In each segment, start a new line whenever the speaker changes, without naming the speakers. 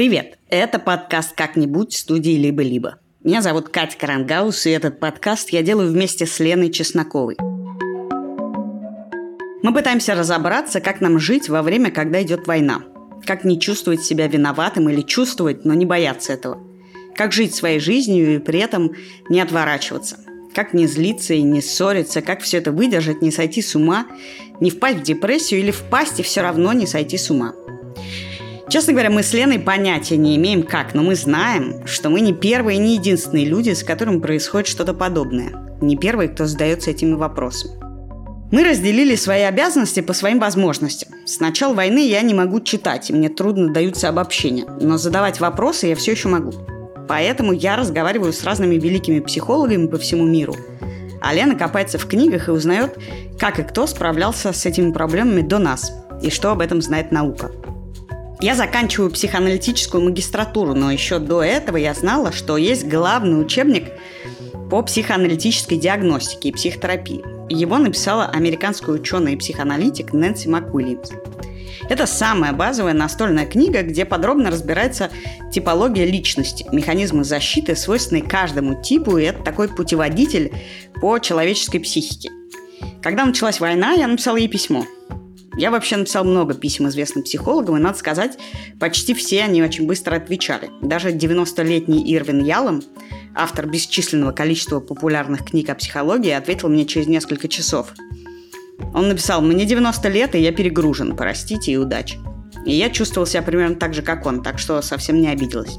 Привет! Это подкаст «Как-нибудь» студии «Либо-либо». Меня зовут Катя Карангаус, и этот подкаст я делаю вместе с Леной Чесноковой. Мы пытаемся разобраться, как нам жить во время, когда идет война. Как не чувствовать себя виноватым или чувствовать, но не бояться этого. Как жить своей жизнью и при этом не отворачиваться. Как не злиться и не ссориться, как все это выдержать, не сойти с ума, не впасть в депрессию или впасть и все равно не сойти с ума. Честно говоря, мы с Леной понятия не имеем как, но мы знаем, что мы не первые и не единственные люди, с которыми происходит что-то подобное. Не первые, кто задается этими вопросами. Мы разделили свои обязанности по своим возможностям. С начала войны я не могу читать, и мне трудно даются обобщения, но задавать вопросы я все еще могу. Поэтому я разговариваю с разными великими психологами по всему миру. А Лена копается в книгах и узнает, как и кто справлялся с этими проблемами до нас, и что об этом знает наука. Я заканчиваю психоаналитическую магистратуру, но еще до этого я знала, что есть главный учебник по психоаналитической диагностике и психотерапии. Его написала американская ученая и психоаналитик Нэнси МакУильямс. Это самая базовая настольная книга, где подробно разбирается типология личности, механизмы защиты, свойственные каждому типу, и это такой путеводитель по человеческой психике. Когда началась война, я написала ей письмо. Я вообще написал много писем известным психологам, и, надо сказать, почти все они очень быстро отвечали. Даже 90-летний Ирвин Ялом, автор бесчисленного количества популярных книг о психологии, ответил мне через несколько часов – он написал, мне 90 лет, и я перегружен, простите и удачи. И я чувствовал себя примерно так же, как он, так что совсем не обиделась.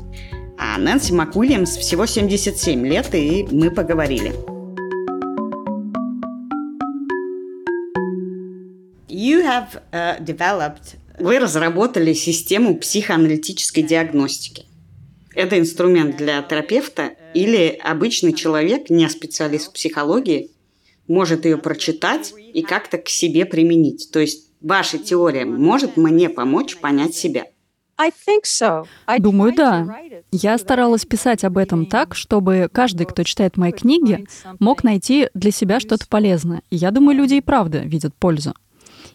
А Нэнси МакУильямс всего 77 лет, и мы поговорили. You have, uh, developed... Вы разработали систему психоаналитической диагностики. Это инструмент для терапевта или обычный человек, не специалист в психологии, может ее прочитать и как-то к себе применить. То есть ваша теория может мне помочь понять себя.
Думаю, да. Я старалась писать об этом так, чтобы каждый, кто читает мои книги, мог найти для себя что-то полезное. И я думаю, люди и правда видят пользу.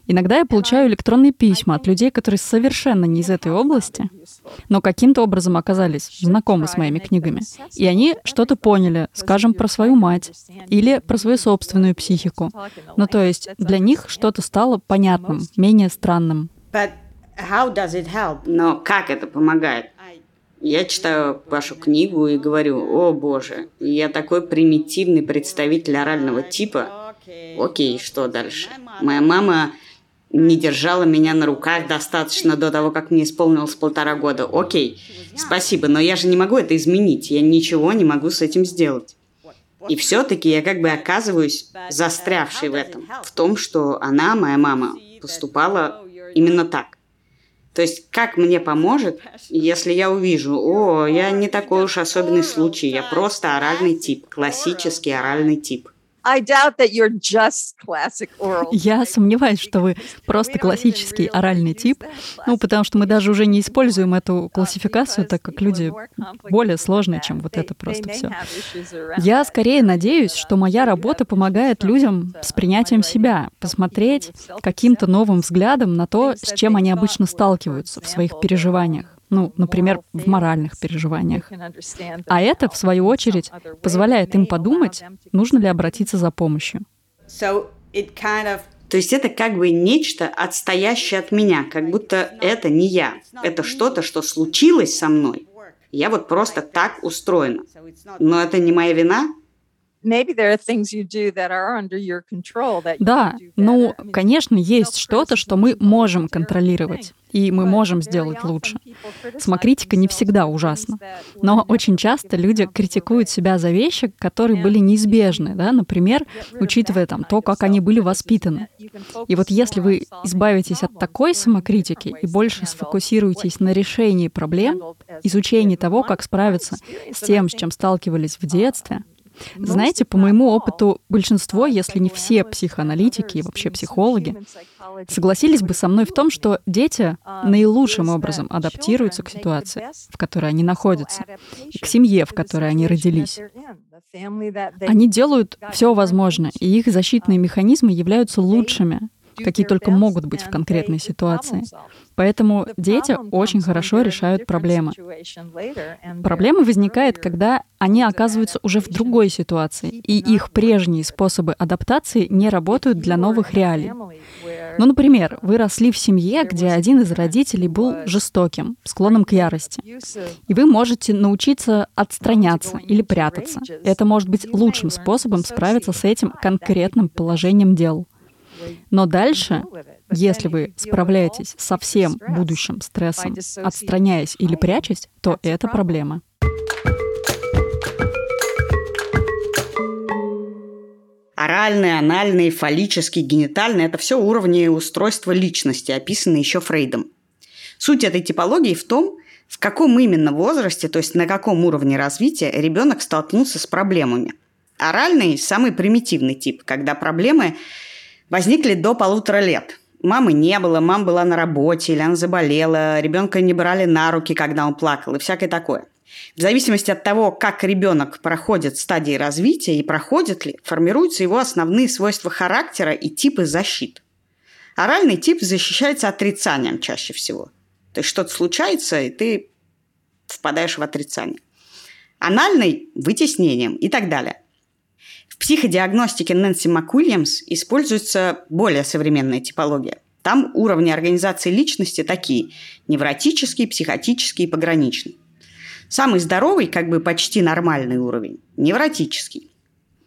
Иногда я получаю электронные письма от людей, которые совершенно не из этой области, но каким-то образом оказались знакомы с моими книгами. И они что-то поняли, скажем, про свою мать или про свою собственную психику. Ну, то есть для них что-то стало понятным, менее странным.
Но как это помогает? Я читаю вашу книгу и говорю, о боже, я такой примитивный представитель орального типа. Окей, что дальше? Моя мама не держала меня на руках достаточно до того, как мне исполнилось полтора года. Окей, спасибо, но я же не могу это изменить. Я ничего не могу с этим сделать. И все-таки я как бы оказываюсь застрявшей в этом. В том, что она, моя мама, поступала именно так. То есть, как мне поможет, если я увижу, о, я не такой уж особенный случай, я просто оральный тип, классический оральный тип.
Я сомневаюсь, что вы просто классический оральный тип, ну, потому что мы даже уже не используем эту классификацию, так как люди более сложные, чем вот это просто все. Я скорее надеюсь, что моя работа помогает людям с принятием себя, посмотреть каким-то новым взглядом на то, с чем они обычно сталкиваются в своих переживаниях ну, например, в моральных переживаниях. А это, в свою очередь, позволяет им подумать, нужно ли обратиться за помощью.
То есть это как бы нечто отстоящее от меня, как будто это не я. Это что-то, что случилось со мной. Я вот просто так устроена. Но это не моя вина,
да, ну, конечно, есть что-то, что мы можем контролировать, и мы можем сделать лучше. Самокритика не всегда ужасна, но очень часто люди критикуют себя за вещи, которые были неизбежны, да, например, учитывая там то, как они были воспитаны. И вот если вы избавитесь от такой самокритики и больше сфокусируетесь на решении проблем, изучении того, как справиться с тем, с чем сталкивались в детстве, знаете, по моему опыту, большинство, если не все психоаналитики и вообще психологи, согласились бы со мной в том, что дети наилучшим образом адаптируются к ситуации, в которой они находятся, и к семье, в которой они родились. Они делают все возможное, и их защитные механизмы являются лучшими, какие только могут быть в конкретной ситуации. Поэтому дети очень хорошо решают проблемы. Проблема возникает, когда они оказываются уже в другой ситуации, и их прежние способы адаптации не работают для новых реалий. Ну, например, вы росли в семье, где один из родителей был жестоким, склонным к ярости. И вы можете научиться отстраняться или прятаться. Это может быть лучшим способом справиться с этим конкретным положением дел. Но дальше, если вы справляетесь со всем будущим стрессом, отстраняясь или прячась, то это проблема.
Оральный, анальный, фаллический, генитальный – это все уровни устройства личности, описанные еще Фрейдом. Суть этой типологии в том, в каком именно возрасте, то есть на каком уровне развития ребенок столкнулся с проблемами. Оральный – самый примитивный тип, когда проблемы возникли до полутора лет. Мамы не было, мама была на работе, или она заболела, ребенка не брали на руки, когда он плакал, и всякое такое. В зависимости от того, как ребенок проходит стадии развития и проходит ли, формируются его основные свойства характера и типы защит. Оральный тип защищается отрицанием чаще всего. То есть что-то случается, и ты впадаешь в отрицание. Анальный – вытеснением и так далее. В психодиагностике Нэнси МакУильямс используется более современная типология. Там уровни организации личности такие – невротический, психотический и пограничный. Самый здоровый, как бы почти нормальный уровень – невротический.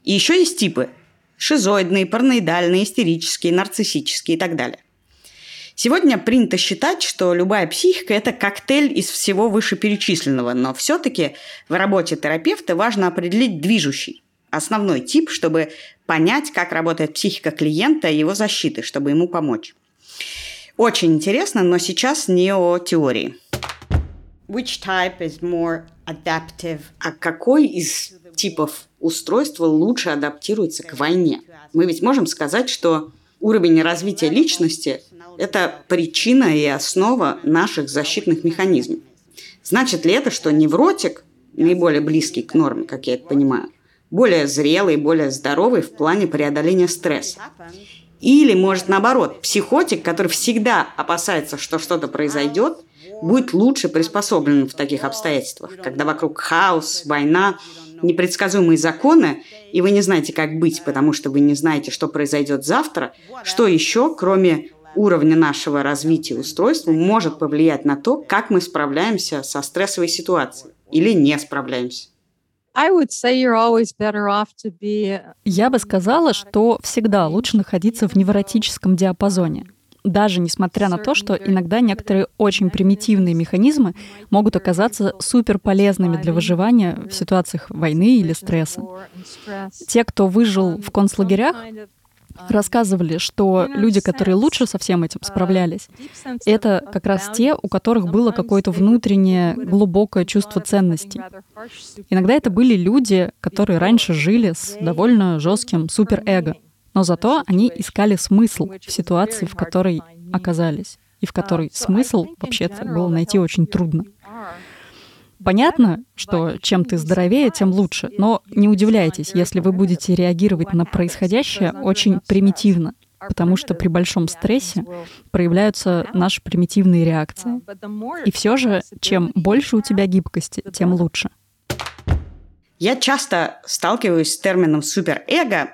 И еще есть типы – шизоидные, параноидальные, истерические, нарциссические и так далее. Сегодня принято считать, что любая психика – это коктейль из всего вышеперечисленного, но все-таки в работе терапевта важно определить движущий, основной тип, чтобы понять, как работает психика клиента и его защиты, чтобы ему помочь. Очень интересно, но сейчас не о теории. Which type is more adaptive? А какой из типов устройства лучше адаптируется к войне? Мы ведь можем сказать, что уровень развития личности – это причина и основа наших защитных механизмов. Значит ли это, что невротик, наиболее близкий к норме, как я это понимаю, более зрелый, более здоровый в плане преодоления стресса? Или, может, наоборот, психотик, который всегда опасается, что что-то произойдет – будет лучше приспособлен в таких обстоятельствах, когда вокруг хаос, война, непредсказуемые законы, и вы не знаете, как быть, потому что вы не знаете, что произойдет завтра, что еще, кроме уровня нашего развития устройства, может повлиять на то, как мы справляемся со стрессовой ситуацией или не справляемся.
Я бы сказала, что всегда лучше находиться в невротическом диапазоне – даже несмотря на то, что иногда некоторые очень примитивные механизмы могут оказаться супер полезными для выживания в ситуациях войны или стресса. Те, кто выжил в концлагерях, рассказывали, что люди, которые лучше со всем этим справлялись, это как раз те, у которых было какое-то внутреннее глубокое чувство ценности. Иногда это были люди, которые раньше жили с довольно жестким суперэго. Но зато они искали смысл в ситуации, в которой оказались, и в которой смысл вообще-то было найти очень трудно. Понятно, что чем ты здоровее, тем лучше, но не удивляйтесь, если вы будете реагировать на происходящее очень примитивно, потому что при большом стрессе проявляются наши примитивные реакции. И все же, чем больше у тебя гибкости, тем лучше.
Я часто сталкиваюсь с термином суперэго,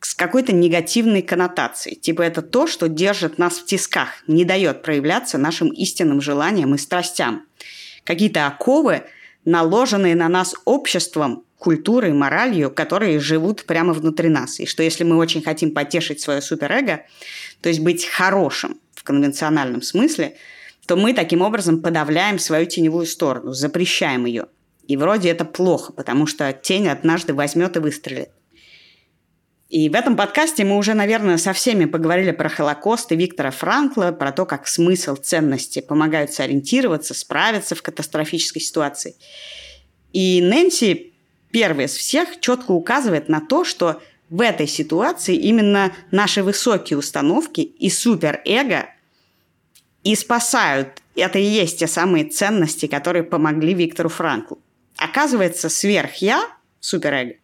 с какой-то негативной коннотацией. Типа это то, что держит нас в тисках, не дает проявляться нашим истинным желаниям и страстям. Какие-то оковы, наложенные на нас обществом, культурой, моралью, которые живут прямо внутри нас. И что если мы очень хотим потешить свое суперэго, то есть быть хорошим в конвенциональном смысле, то мы таким образом подавляем свою теневую сторону, запрещаем ее. И вроде это плохо, потому что тень однажды возьмет и выстрелит. И в этом подкасте мы уже, наверное, со всеми поговорили про Холокост и Виктора Франкла, про то, как смысл, ценности помогают сориентироваться, справиться в катастрофической ситуации. И Нэнси первый из всех четко указывает на то, что в этой ситуации именно наши высокие установки и суперэго и спасают. Это и есть те самые ценности, которые помогли Виктору Франклу. Оказывается, сверх-я, суперэго,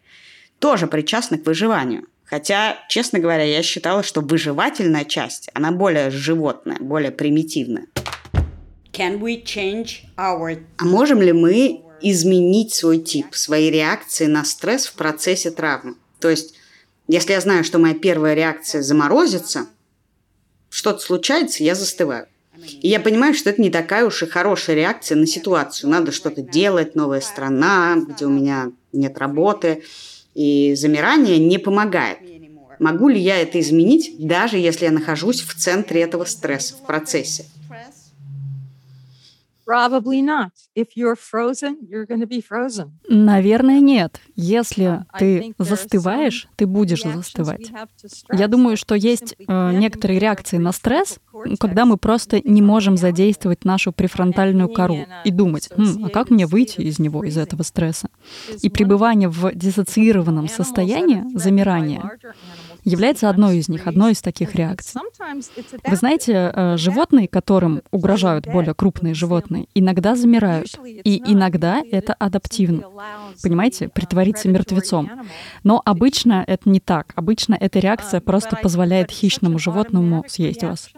тоже причастны к выживанию – Хотя, честно говоря, я считала, что выживательная часть, она более животная, более примитивная. Can we change our... А можем ли мы изменить свой тип, свои реакции на стресс в процессе травмы? То есть, если я знаю, что моя первая реакция заморозится, что-то случается, я застываю. И я понимаю, что это не такая уж и хорошая реакция на ситуацию. Надо что-то делать, новая страна, где у меня нет работы – и замирание не помогает. Могу ли я это изменить, даже если я нахожусь в центре этого стресса, в процессе?
Probably not. If you're frozen, you're going to be frozen. Наверное, нет. Если ты застываешь, ты будешь застывать. Я думаю, что есть э, некоторые реакции на стресс, когда мы просто не можем задействовать нашу префронтальную кору и думать, хм, а как мне выйти из него, из этого стресса? И пребывание в диссоциированном состоянии, замирание, является одной из них, одной из таких реакций. Вы знаете, э, животные, которым угрожают более крупные животные, иногда замирают, и иногда это адаптивно. Понимаете, притвориться мертвецом. Но обычно это не так. Обычно эта реакция просто позволяет хищному животному съесть вас.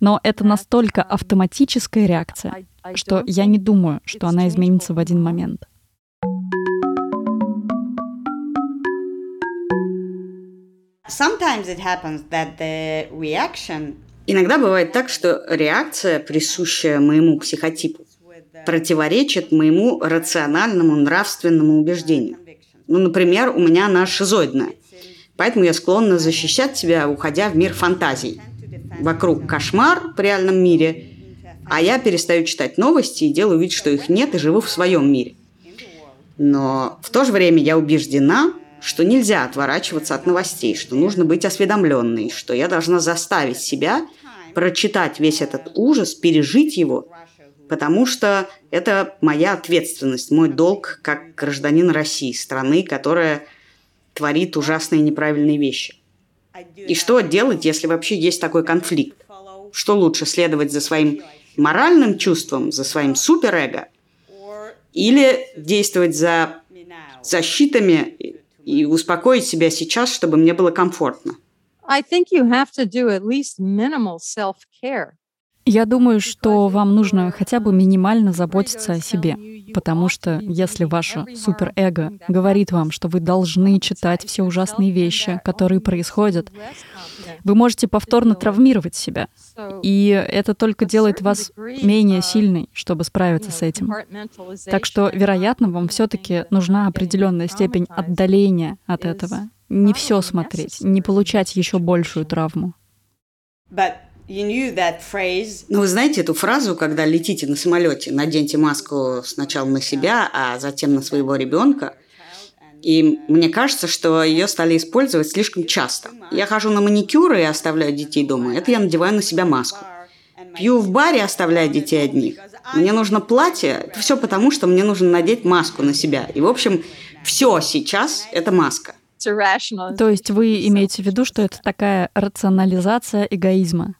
Но это настолько автоматическая реакция, что я не думаю, что она изменится в один момент.
Sometimes it happens that the reaction... Иногда бывает так, что реакция, присущая моему психотипу, противоречит моему рациональному нравственному убеждению. Ну, например, у меня она шизоидная. Поэтому я склонна защищать себя, уходя в мир фантазий. Вокруг кошмар в реальном мире, а я перестаю читать новости и делаю вид, что их нет, и живу в своем мире. Но в то же время я убеждена, что нельзя отворачиваться от новостей, что нужно быть осведомленной, что я должна заставить себя прочитать весь этот ужас, пережить его, потому что это моя ответственность, мой долг как гражданин России, страны, которая творит ужасные неправильные вещи. И что делать, если вообще есть такой конфликт? Что лучше, следовать за своим моральным чувством, за своим суперэго, или действовать за защитами и успокоить себя сейчас, чтобы мне было комфортно. I think you have to do at least minimal
self-care. Я думаю, что вам нужно хотя бы минимально заботиться о себе, потому что если ваше суперэго говорит вам, что вы должны читать все ужасные вещи, которые происходят, вы можете повторно травмировать себя. И это только делает вас менее сильной, чтобы справиться с этим. Так что, вероятно, вам все-таки нужна определенная степень отдаления от этого. Не все смотреть, не получать еще большую травму.
Ну, вы знаете эту фразу, когда летите на самолете, наденьте маску сначала на себя, а затем на своего ребенка. И мне кажется, что ее стали использовать слишком часто. Я хожу на маникюры и оставляю детей дома. Это я надеваю на себя маску. Пью в баре, оставляя детей одних. Мне нужно платье. Это все потому, что мне нужно надеть маску на себя. И, в общем, все сейчас – это маска.
То есть вы имеете в виду, что это такая рационализация эгоизма?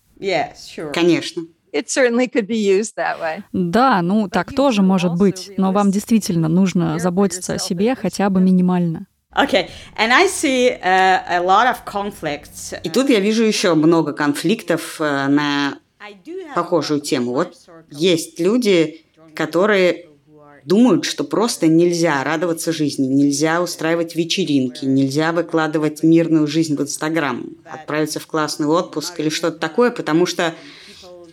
Конечно.
It certainly could be used that way. Да, ну так тоже может быть, но вам действительно нужно заботиться о себе хотя бы минимально.
Okay. And I see uh, a lot of conflicts. И тут я вижу еще много конфликтов uh, на похожую тему. Вот есть люди, которые думают, что просто нельзя радоваться жизни, нельзя устраивать вечеринки, нельзя выкладывать мирную жизнь в Инстаграм, отправиться в классный отпуск или что-то такое, потому что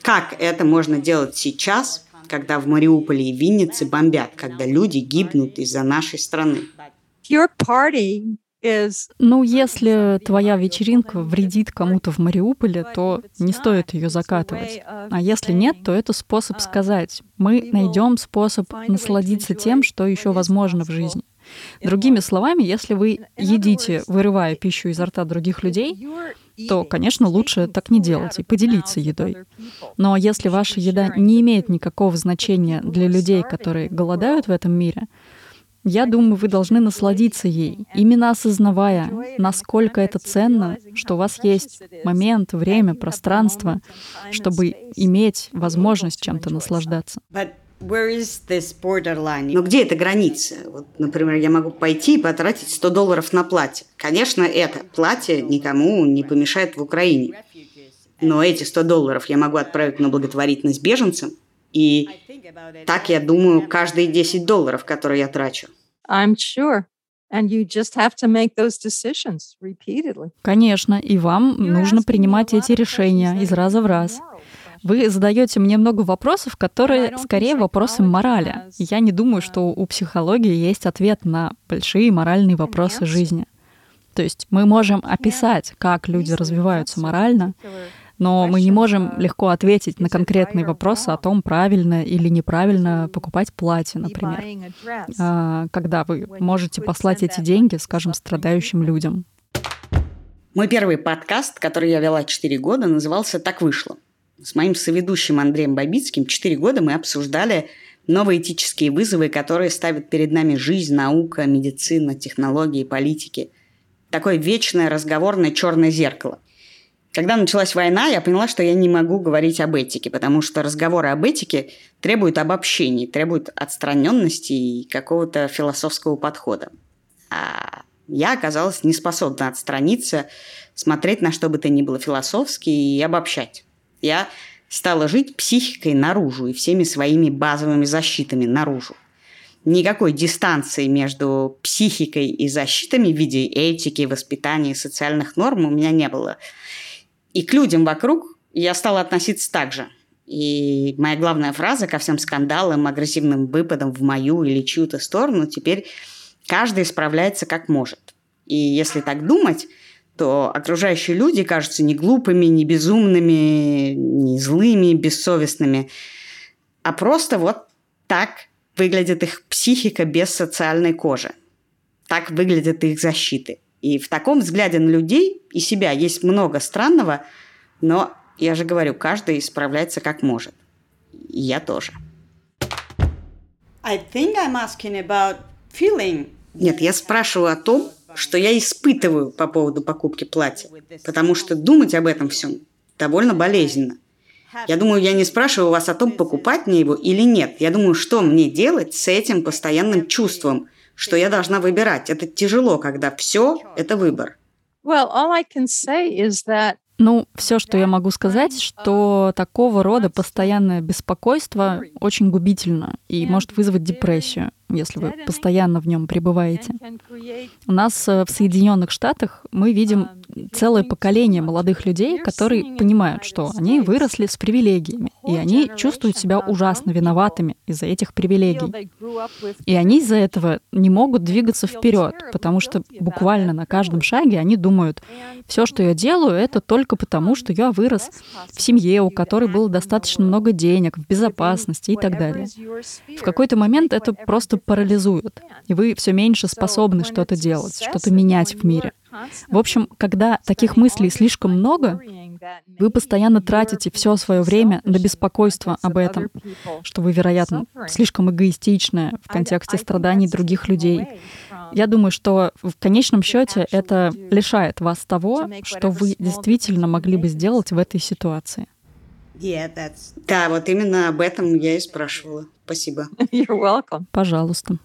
как это можно делать сейчас, когда в Мариуполе и Виннице бомбят, когда люди гибнут из-за нашей страны? Your party
ну, если твоя вечеринка вредит кому-то в Мариуполе, то не стоит ее закатывать. А если нет, то это способ сказать. Мы найдем способ насладиться тем, что еще возможно в жизни. Другими словами, если вы едите, вырывая пищу изо рта других людей, то, конечно, лучше так не делать и поделиться едой. Но если ваша еда не имеет никакого значения для людей, которые голодают в этом мире, я думаю, вы должны насладиться ей, именно осознавая, насколько это ценно, что у вас есть момент, время, пространство, чтобы иметь возможность чем-то наслаждаться.
Но где эта граница? Вот, например, я могу пойти и потратить 100 долларов на платье. Конечно, это платье никому не помешает в Украине. Но эти 100 долларов я могу отправить на благотворительность беженцам. И так я думаю каждые 10 долларов, которые я трачу. I'm sure.
Конечно, и вам нужно принимать эти решения из раза в раз. Вы задаете мне много вопросов, которые скорее вопросы морали. Я не думаю, что у психологии есть ответ на большие моральные вопросы жизни. То есть мы можем описать, как люди развиваются морально, но мы не можем легко ответить на конкретные вопросы о том, правильно или неправильно покупать платье, например, а, когда вы можете послать эти деньги, скажем, страдающим людям.
Мой первый подкаст, который я вела 4 года, назывался «Так вышло». С моим соведущим Андреем Бабицким 4 года мы обсуждали новые этические вызовы, которые ставят перед нами жизнь, наука, медицина, технологии, политики. Такое вечное разговорное черное зеркало – когда началась война, я поняла, что я не могу говорить об этике, потому что разговоры об этике требуют обобщений, требуют отстраненности и какого-то философского подхода. А я оказалась не способна отстраниться, смотреть на что бы то ни было философски и обобщать. Я стала жить психикой наружу и всеми своими базовыми защитами наружу. Никакой дистанции между психикой и защитами в виде этики, воспитания социальных норм у меня не было – и к людям вокруг я стала относиться так же. И моя главная фраза ко всем скандалам, агрессивным выпадам в мою или чью-то сторону теперь каждый справляется как может. И если так думать, то окружающие люди кажутся не глупыми, не безумными, не злыми, бессовестными, а просто вот так выглядит их психика без социальной кожи. Так выглядят их защиты – и в таком взгляде на людей и себя есть много странного, но, я же говорю, каждый справляется как может. И я тоже. I think I'm asking about feeling. Нет, я спрашиваю о том, что я испытываю по поводу покупки платья, потому что думать об этом всем довольно болезненно. Я думаю, я не спрашиваю вас о том, покупать мне его или нет. Я думаю, что мне делать с этим постоянным чувством – что я должна выбирать. Это тяжело, когда все – это выбор.
Ну, все, что я могу сказать, что такого рода постоянное беспокойство очень губительно и может вызвать депрессию если вы постоянно в нем пребываете. У нас э, в Соединенных Штатах мы видим целое поколение молодых людей, которые понимают, что они выросли с привилегиями, и они чувствуют себя ужасно виноватыми из-за этих привилегий. И они из-за этого не могут двигаться вперед, потому что буквально на каждом шаге они думают, все, что я делаю, это только потому, что я вырос в семье, у которой было достаточно много денег, в безопасности и так далее. В какой-то момент это просто парализуют, и вы все меньше способны что-то делать, что-то менять в мире. В общем, когда таких мыслей слишком много, вы постоянно тратите все свое время на беспокойство об этом, что вы, вероятно, слишком эгоистичны в контексте страданий других людей. Я думаю, что в конечном счете это лишает вас того, что вы действительно могли бы сделать в этой ситуации.
Yeah, да, вот именно об этом я и спрашивала. Спасибо.
You're welcome. Пожалуйста.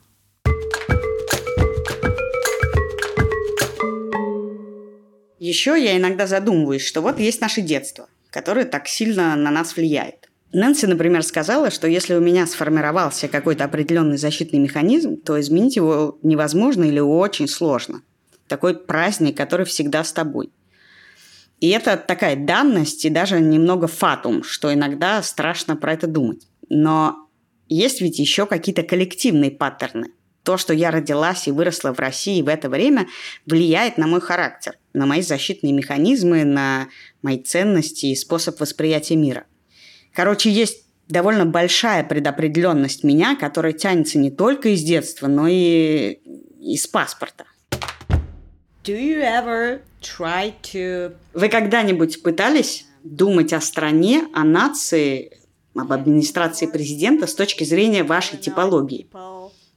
Еще я иногда задумываюсь, что вот есть наше детство, которое так сильно на нас влияет. Нэнси, например, сказала, что если у меня сформировался какой-то определенный защитный механизм, то изменить его невозможно или очень сложно. Такой праздник, который всегда с тобой. И это такая данность и даже немного фатум, что иногда страшно про это думать. Но есть ведь еще какие-то коллективные паттерны. То, что я родилась и выросла в России в это время, влияет на мой характер, на мои защитные механизмы, на мои ценности и способ восприятия мира. Короче, есть довольно большая предопределенность меня, которая тянется не только из детства, но и из паспорта. Do you ever try to... Вы когда-нибудь пытались думать о стране, о нации, об администрации президента с точки зрения вашей типологии?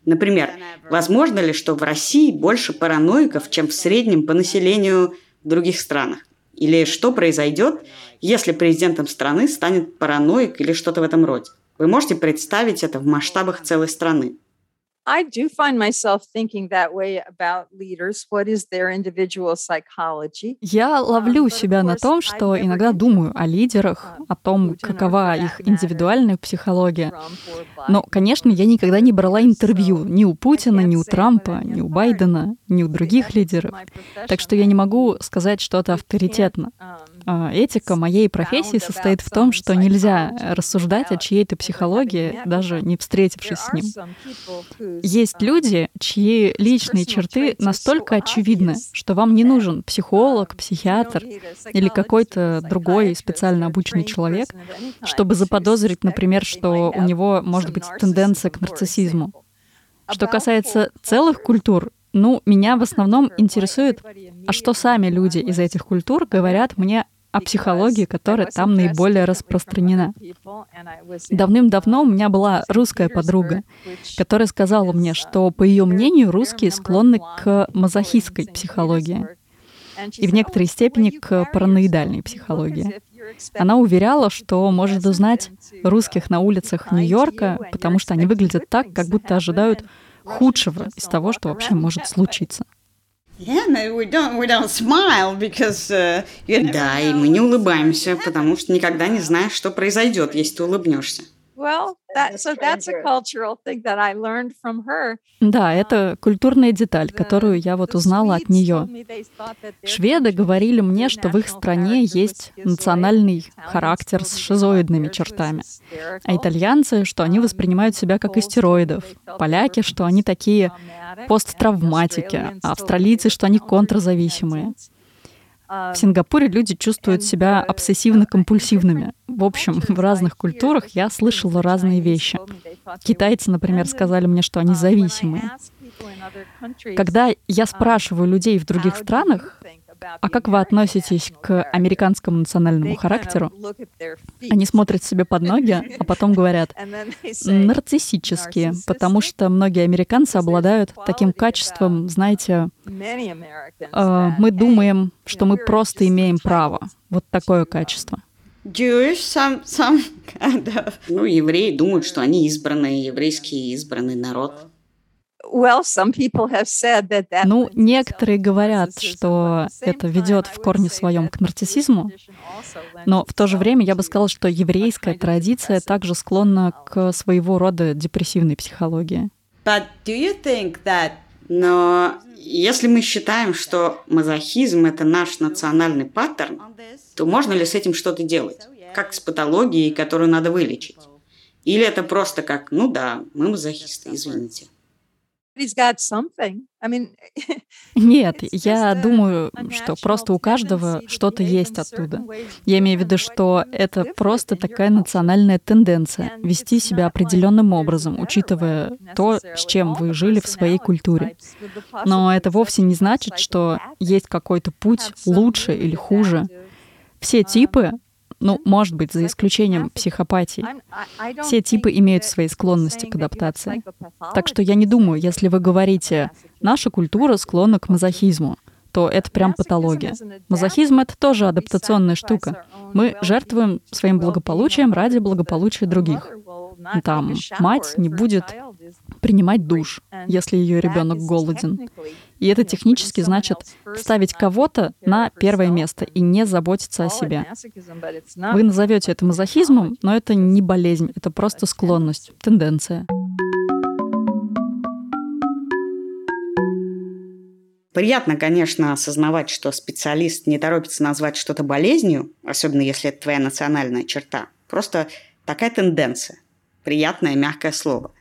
Например, возможно ли, что в России больше параноиков, чем в среднем по населению в других странах? Или что произойдет, если президентом страны станет параноик или что-то в этом роде? Вы можете представить это в масштабах целой страны.
I do find myself thinking that way about leaders. What is their individual psychology? Я ловлю себя на том, что иногда думаю о лидерах, о том, какова их индивидуальная психология. Но, конечно, я никогда не брала интервью ни у Путина, ни у Трампа, ни у Байдена, ни у других лидеров. Так что я не могу сказать что-то авторитетно. А, этика моей профессии состоит в том, что нельзя рассуждать о чьей-то психологии, даже не встретившись с ним. Есть люди, чьи личные черты настолько очевидны, что вам не нужен психолог, психиатр или какой-то другой специально обученный человек, чтобы заподозрить, например, что у него может быть тенденция к нарциссизму. Что касается целых культур, ну, меня в основном интересует, а что сами люди из этих культур говорят мне о психологии, которая там наиболее распространена. Давным-давно у меня была русская подруга, которая сказала мне, что, по ее мнению, русские склонны к мазохистской психологии и в некоторой степени к параноидальной психологии. Она уверяла, что может узнать русских на улицах Нью-Йорка, потому что они выглядят так, как будто ожидают худшего из того, что вообще может случиться.
Yeah, no, we don't, we don't smile because, uh, да, и мы не улыбаемся, потому что никогда не знаешь, что произойдет, если ты улыбнешься.
Well, да, это культурная деталь, которую я вот узнала от нее. Шведы говорили мне, что в их стране есть национальный характер с шизоидными чертами, а итальянцы, что они воспринимают себя как истероидов, поляки, что они такие посттравматики, а австралийцы, что они контрзависимые. В Сингапуре люди чувствуют себя обсессивно-компульсивными. В общем, в разных культурах я слышала разные вещи. Китайцы, например, сказали мне, что они зависимые. Когда я спрашиваю людей в других странах, а как вы относитесь к американскому национальному характеру? Они смотрят себе под ноги, а потом говорят нарциссические, потому что многие американцы обладают таким качеством, знаете, э, мы думаем, что мы просто имеем право. Вот такое качество.
Jewish, some, some kind of. Ну, евреи думают, что они избранные, еврейский избранный народ.
Ну, некоторые говорят, что это ведет в корне своем к нарциссизму, но в то же время я бы сказала, что еврейская традиция также склонна к своего рода депрессивной психологии.
Но если мы считаем, что мазохизм — это наш национальный паттерн, то можно ли с этим что-то делать? Как с патологией, которую надо вылечить? Или это просто как, ну да, мы мазохисты, извините.
Нет, я думаю, что просто у каждого что-то есть оттуда. Я имею в виду, что это просто такая национальная тенденция вести себя определенным образом, учитывая то, с чем вы жили в своей культуре. Но это вовсе не значит, что есть какой-то путь лучше или хуже. Все типы ну, может быть, за исключением психопатии. Все типы имеют свои склонности к адаптации. Так что я не думаю, если вы говорите, наша культура склонна к мазохизму, то это прям патология. Мазохизм — это тоже адаптационная штука. Мы жертвуем своим благополучием ради благополучия других. Там мать не будет принимать душ, если ее ребенок голоден. И это технически значит ставить кого-то на первое место и не заботиться о себе. Вы назовете это мазохизмом, но это не болезнь, это просто склонность, тенденция.
Приятно, конечно, осознавать, что специалист не торопится назвать что-то болезнью, особенно если это твоя национальная черта. Просто такая тенденция. Приятное, мягкое слово.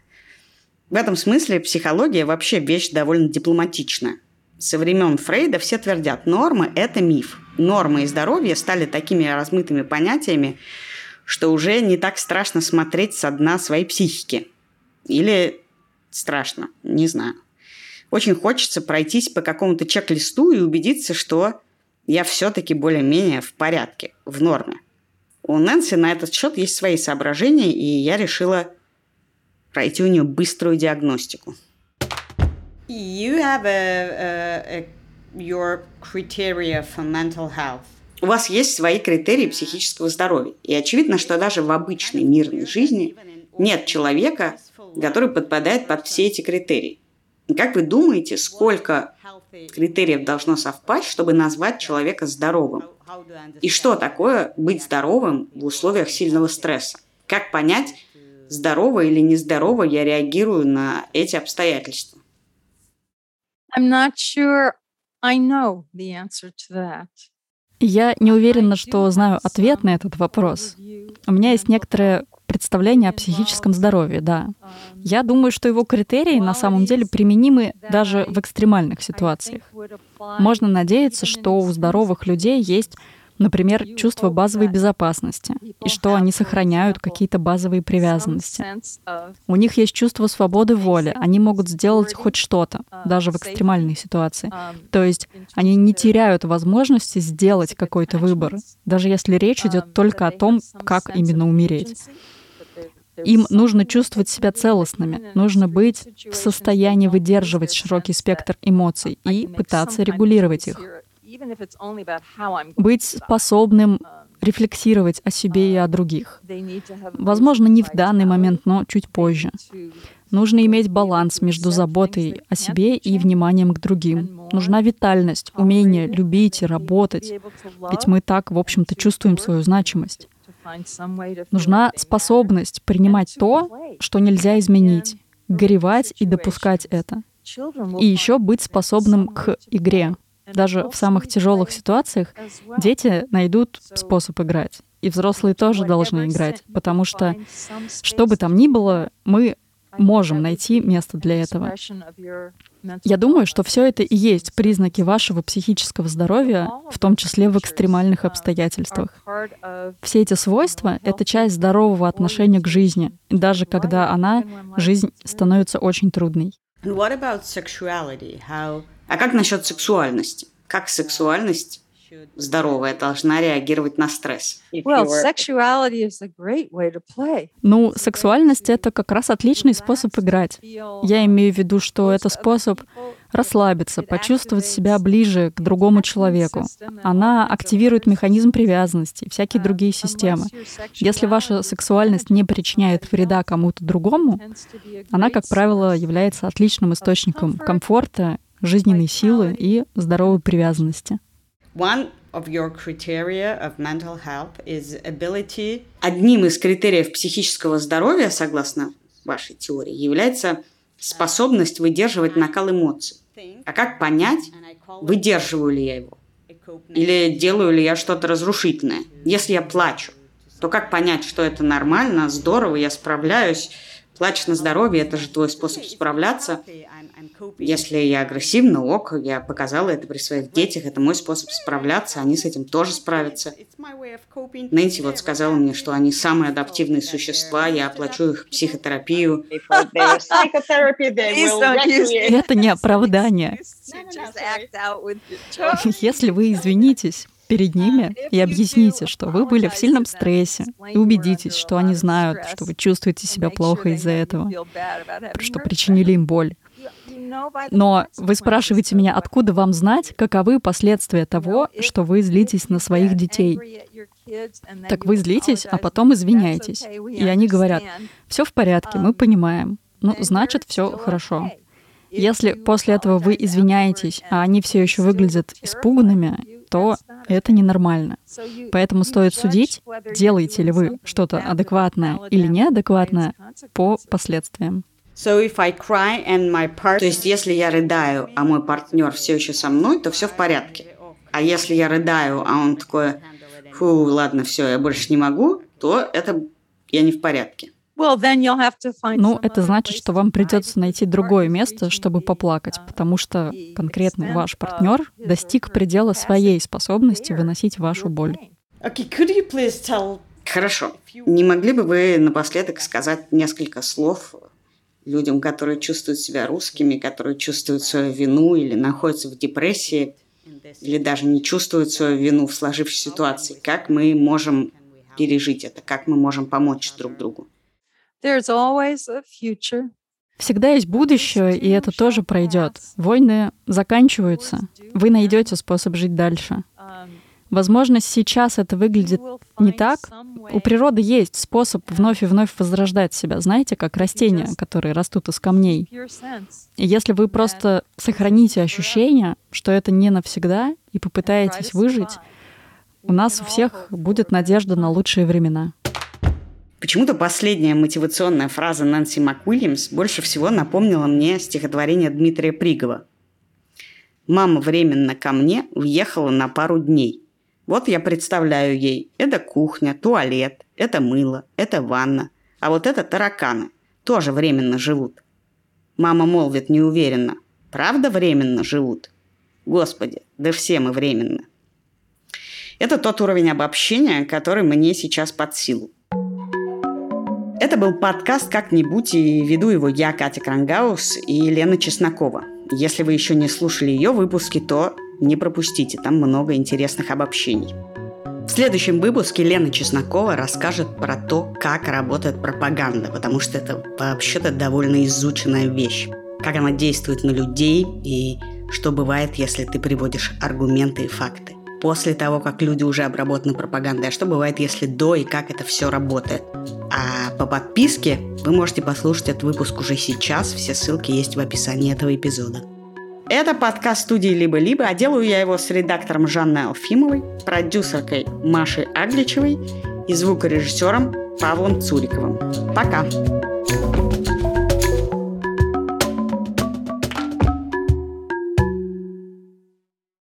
В этом смысле психология вообще вещь довольно дипломатичная. Со времен Фрейда все твердят, нормы – это миф. Нормы и здоровье стали такими размытыми понятиями, что уже не так страшно смотреть со дна своей психики. Или страшно, не знаю. Очень хочется пройтись по какому-то чек-листу и убедиться, что я все-таки более-менее в порядке, в норме. У Нэнси на этот счет есть свои соображения, и я решила пройти у нее быструю диагностику. You have a, a, a, your criteria for mental health. У вас есть свои критерии психического здоровья. И очевидно, что даже в обычной мирной жизни Нет человека, который подпадает под все эти критерии. Как вы думаете, сколько критериев должно совпасть, чтобы назвать человека здоровым? И что такое быть здоровым в условиях сильного стресса? Как понять, здорово или нездорово я реагирую на эти обстоятельства?
I'm not sure I know the answer to that. Я не уверена, что знаю ответ на этот вопрос. У меня есть некоторое представление о психическом здоровье, да. Я думаю, что его критерии на самом деле применимы даже в экстремальных ситуациях. Можно надеяться, что у здоровых людей есть Например, чувство базовой безопасности и что они сохраняют какие-то базовые привязанности. У них есть чувство свободы воли, они могут сделать хоть что-то, даже в экстремальной ситуации. То есть они не теряют возможности сделать какой-то выбор, даже если речь идет только о том, как именно умереть. Им нужно чувствовать себя целостными, нужно быть в состоянии выдерживать широкий спектр эмоций и пытаться регулировать их. Быть способным um, рефлексировать о себе и о других. Возможно, не в данный момент, но чуть позже. Нужно иметь баланс между заботой о себе и вниманием к другим. Нужна витальность, умение любить и работать. Ведь мы так, в общем-то, чувствуем свою значимость. Нужна способность принимать то, что нельзя изменить, горевать и допускать это. И еще быть способным к игре. Даже в самых тяжелых ситуациях дети найдут способ играть. И взрослые тоже должны играть, потому что, что бы там ни было, мы можем найти место для этого. Я думаю, что все это и есть признаки вашего психического здоровья, в том числе в экстремальных обстоятельствах. Все эти свойства — это часть здорового отношения к жизни, даже когда она, жизнь, становится очень трудной.
А как насчет сексуальности? Как сексуальность здоровая должна реагировать на стресс. Well,
ну, сексуальность — это как раз отличный способ играть. Я имею в виду, что это способ расслабиться, почувствовать себя ближе к другому человеку. Она активирует механизм привязанности, всякие другие системы. Если ваша сексуальность не причиняет вреда кому-то другому, она, как правило, является отличным источником комфорта жизненной силы и здоровой привязанности.
One of your criteria of mental health is ability... Одним из критериев психического здоровья, согласно вашей теории, является способность выдерживать накал эмоций. А как понять, выдерживаю ли я его? Или делаю ли я что-то разрушительное? Если я плачу, то как понять, что это нормально, здорово, я справляюсь, плачь на здоровье, это же твой способ справляться. Если я агрессивна, ок, я показала это при своих детях, это мой способ справляться, они с этим тоже справятся. Нэнси вот сказала мне, что они самые адаптивные существа, я оплачу их психотерапию.
Это не оправдание. Если вы извинитесь, перед ними и объясните, что вы были в сильном стрессе, и убедитесь, что они знают, что вы чувствуете себя плохо из-за этого, что причинили им боль. Но вы спрашиваете меня, откуда вам знать, каковы последствия того, что вы злитесь на своих детей? Так вы злитесь, а потом извиняетесь. И они говорят, все в порядке, мы понимаем. Ну, значит, все хорошо. Если после этого вы извиняетесь, а они все еще выглядят испуганными, то это ненормально. Поэтому стоит судить, делаете ли вы что-то адекватное или неадекватное по последствиям.
So if I cry and my part... То есть, если я рыдаю, а мой партнер все еще со мной, то все в порядке. А если я рыдаю, а он такой, фу, ладно, все, я больше не могу, то это я не в порядке.
Ну, это значит, что вам придется найти другое место, чтобы поплакать, потому что конкретный ваш партнер достиг предела своей способности выносить вашу боль.
Хорошо. Не могли бы вы напоследок сказать несколько слов людям, которые чувствуют себя русскими, которые чувствуют свою вину или находятся в депрессии, или даже не чувствуют свою вину в сложившейся ситуации? Как мы можем пережить это? Как мы можем помочь друг другу?
Всегда есть будущее, и это тоже пройдет. Войны заканчиваются. Вы найдете способ жить дальше. Возможно, сейчас это выглядит не так. У природы есть способ вновь и вновь возрождать себя. Знаете, как растения, которые растут из камней. И если вы просто сохраните ощущение, что это не навсегда, и попытаетесь выжить, у нас у всех будет надежда на лучшие времена.
Почему-то последняя мотивационная фраза Нэнси МакУильямс больше всего напомнила мне стихотворение Дмитрия Пригова. «Мама временно ко мне въехала на пару дней. Вот я представляю ей, это кухня, туалет, это мыло, это ванна, а вот это тараканы, тоже временно живут». Мама молвит неуверенно, «Правда временно живут?» Господи, да все мы временно. Это тот уровень обобщения, который мне сейчас под силу. Это был подкаст «Как-нибудь», и веду его я, Катя Крангаус и Лена Чеснокова. Если вы еще не слушали ее выпуски, то не пропустите, там много интересных обобщений. В следующем выпуске Лена Чеснокова расскажет про то, как работает пропаганда, потому что это вообще-то довольно изученная вещь. Как она действует на людей и что бывает, если ты приводишь аргументы и факты после того, как люди уже обработаны пропагандой, а что бывает, если до и как это все работает. А по подписке вы можете послушать этот выпуск уже сейчас, все ссылки есть в описании этого эпизода. Это подкаст студии «Либо-либо», а делаю я его с редактором Жанной Алфимовой, продюсеркой Машей Агличевой и звукорежиссером Павлом Цуриковым. Пока!